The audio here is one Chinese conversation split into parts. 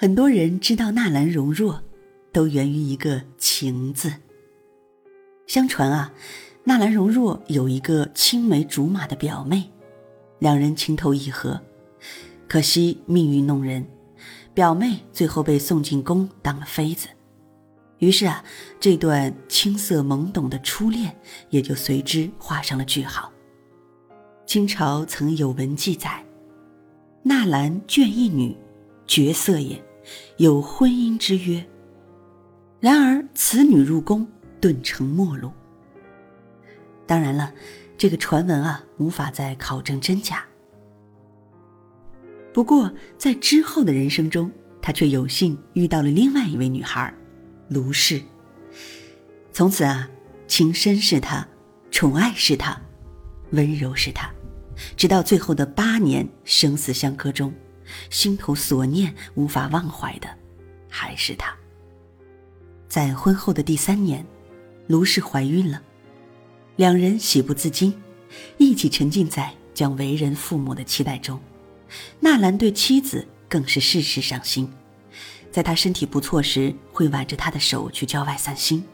很多人知道纳兰容若，都源于一个“情”字。相传啊，纳兰容若有一个青梅竹马的表妹，两人情投意合，可惜命运弄人，表妹最后被送进宫当了妃子。于是啊，这段青涩懵懂的初恋也就随之画上了句号。清朝曾有文记载：“纳兰眷一女，绝色也。”有婚姻之约，然而此女入宫，顿成陌路。当然了，这个传闻啊，无法再考证真假。不过在之后的人生中，他却有幸遇到了另外一位女孩，卢氏。从此啊，情深是他，宠爱是他，温柔是他，直到最后的八年生死相隔中。心头所念无法忘怀的，还是他。在婚后的第三年，卢氏怀孕了，两人喜不自禁，一起沉浸在将为人父母的期待中。纳兰对妻子更是事事上心，在他身体不错时，会挽着他的手去郊外散心，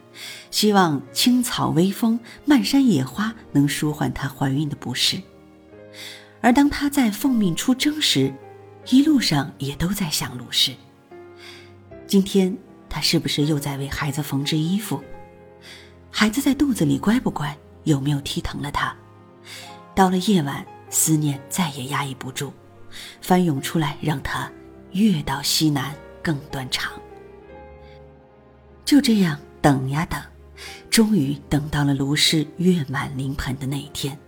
希望青草微风、漫山野花能舒缓她怀孕的不适。而当她在奉命出征时，一路上也都在想鲁氏。今天他是不是又在为孩子缝制衣服？孩子在肚子里乖不乖？有没有踢疼了他？到了夜晚，思念再也压抑不住，翻涌出来，让他越到西南更断肠。就这样等呀等，终于等到了卢氏月满临盆的那一天，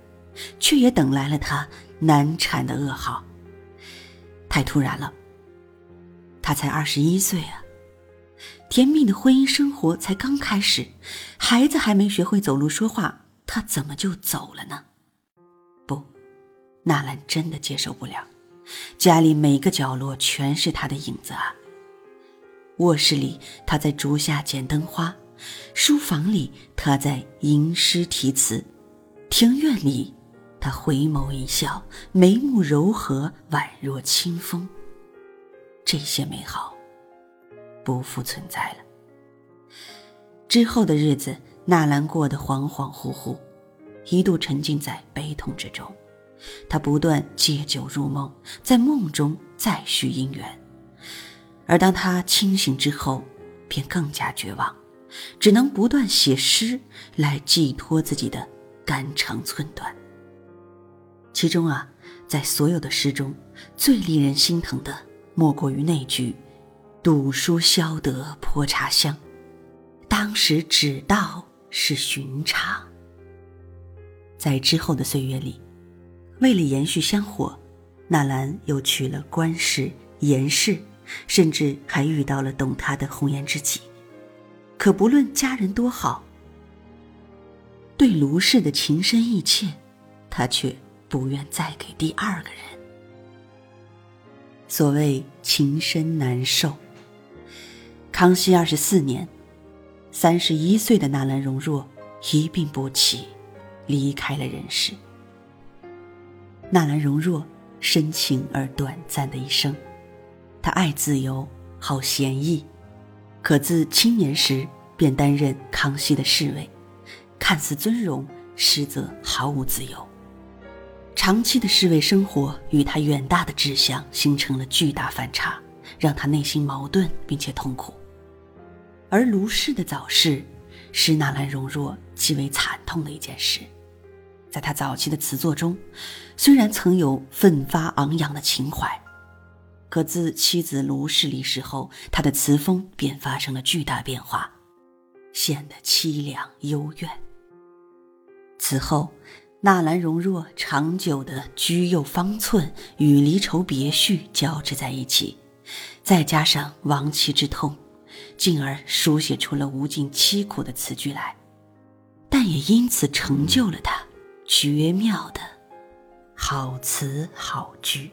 却也等来了他难产的噩耗。太突然了。他才二十一岁啊，甜蜜的婚姻生活才刚开始，孩子还没学会走路说话，他怎么就走了呢？不，纳兰真的接受不了。家里每个角落全是他的影子啊。卧室里他在竹下剪灯花，书房里他在吟诗题词，庭院里。他回眸一笑，眉目柔和，宛若清风。这些美好，不复存在了。之后的日子，纳兰过得恍恍惚惚，一度沉浸在悲痛之中。他不断借酒入梦，在梦中再续姻缘。而当他清醒之后，便更加绝望，只能不断写诗来寄托自己的肝肠寸断。其中啊，在所有的诗中，最令人心疼的，莫过于那句“赌书消得泼茶香”。当时只道是寻常。在之后的岁月里，为了延续香火，纳兰又娶了官氏、严氏，甚至还遇到了懂他的红颜知己。可不论家人多好，对卢氏的情深意切，他却。不愿再给第二个人。所谓情深难受。康熙二十四年，三十一岁的纳兰容若一病不起，离开了人世。纳兰容若深情而短暂的一生，他爱自由，好闲逸，可自青年时便担任康熙的侍卫，看似尊荣，实则毫无自由。长期的侍卫生活与他远大的志向形成了巨大反差，让他内心矛盾并且痛苦。而卢氏的早逝，是纳兰容若极为惨痛的一件事。在他早期的词作中，虽然曾有奋发昂扬的情怀，可自妻子卢氏离世后，他的词风便发生了巨大变化，显得凄凉幽怨。此后。纳兰容若长久的居右方寸与离愁别绪交织在一起，再加上亡妻之痛，进而书写出了无尽凄苦的词句来，但也因此成就了他绝妙的好词好句。